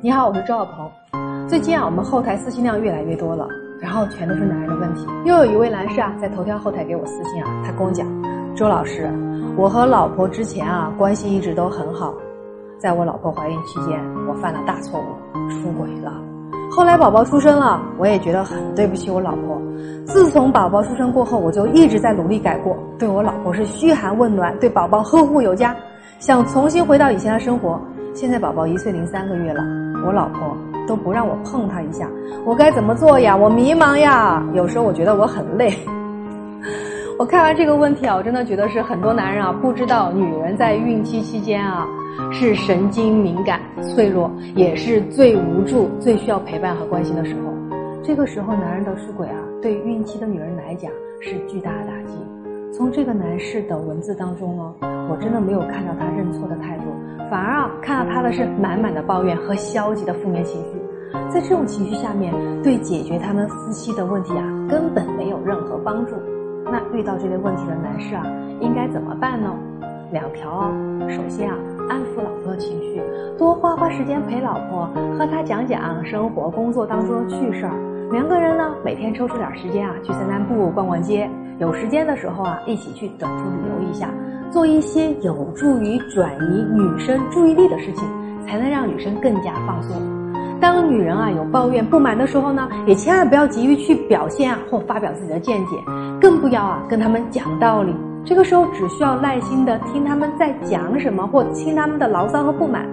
你好，我是周小鹏。最近啊，我们后台私信量越来越多了，然后全都是男人的问题。又有一位男士啊，在头条后台给我私信啊，他跟我讲：“周老师，我和老婆之前啊关系一直都很好，在我老婆怀孕期间，我犯了大错误，出轨了。后来宝宝出生了，我也觉得很对不起我老婆。自从宝宝出生过后，我就一直在努力改过，对我老婆是嘘寒问暖，对宝宝呵护有加，想重新回到以前的生活。现在宝宝一岁零三个月了。”我老婆都不让我碰他一下，我该怎么做呀？我迷茫呀。有时候我觉得我很累。我看完这个问题啊，我真的觉得是很多男人啊不知道，女人在孕期期间啊是神经敏感、脆弱，也是最无助、最需要陪伴和关心的时候。这个时候，男人的出轨啊，对孕期的女人来讲是巨大的打击。从这个男士的文字当中呢，我真的没有看到他认错的态度，反而啊看到他的是满满的抱怨和消极的负面情绪。在这种情绪下面，对解决他们夫妻的问题啊根本没有任何帮助。那遇到这类问题的男士啊，应该怎么办呢？两条哦。首先啊，安抚老婆的情绪，多花花时间陪老婆，和她讲讲生活、工作当中的趣事儿。两个人呢，每天抽出点时间啊，去散散步、逛逛街。有时间的时候啊，一起去短途旅游一下，做一些有助于转移女生注意力的事情，才能让女生更加放松。当女人啊有抱怨不满的时候呢，也千万不要急于去表现啊或发表自己的见解，更不要啊跟他们讲道理。这个时候只需要耐心的听他们在讲什么，或听他们的牢骚和不满。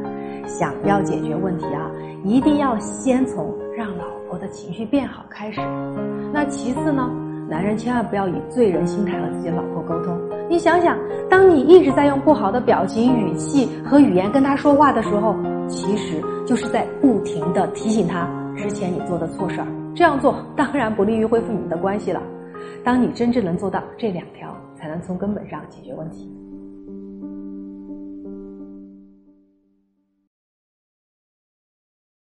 想要解决问题啊，一定要先从让老婆的情绪变好开始。那其次呢？男人千万不要以罪人心态和自己的老婆沟通。你想想，当你一直在用不好的表情、语气和语言跟他说话的时候，其实就是在不停的提醒他之前你做的错事儿。这样做当然不利于恢复你们的关系了。当你真正能做到这两条，才能从根本上解决问题。